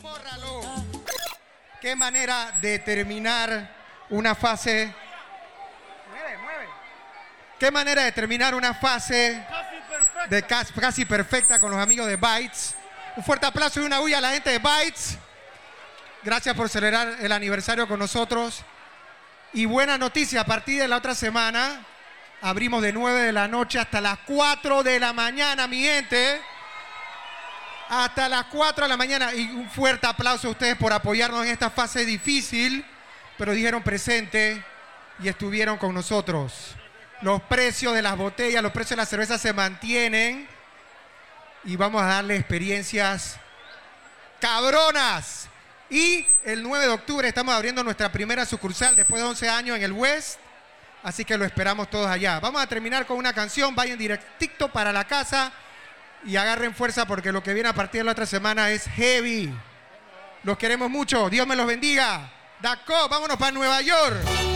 Bórralo. Qué manera de terminar una fase. Mueve, mueve. Qué manera de terminar una fase de casi, casi perfecta con los amigos de Bytes. Un fuerte aplauso y una huya a la gente de Bytes. Gracias por celebrar el aniversario con nosotros. Y buena noticia, a partir de la otra semana abrimos de 9 de la noche hasta las 4 de la mañana, mi gente. Hasta las 4 de la mañana. Y un fuerte aplauso a ustedes por apoyarnos en esta fase difícil, pero dijeron presente y estuvieron con nosotros. Los precios de las botellas, los precios de la cerveza se mantienen y vamos a darle experiencias cabronas. Y el 9 de octubre estamos abriendo nuestra primera sucursal después de 11 años en el West. Así que lo esperamos todos allá. Vamos a terminar con una canción. Vayan directito para la casa y agarren fuerza porque lo que viene a partir de la otra semana es heavy. Los queremos mucho. Dios me los bendiga. Daco, vámonos para Nueva York.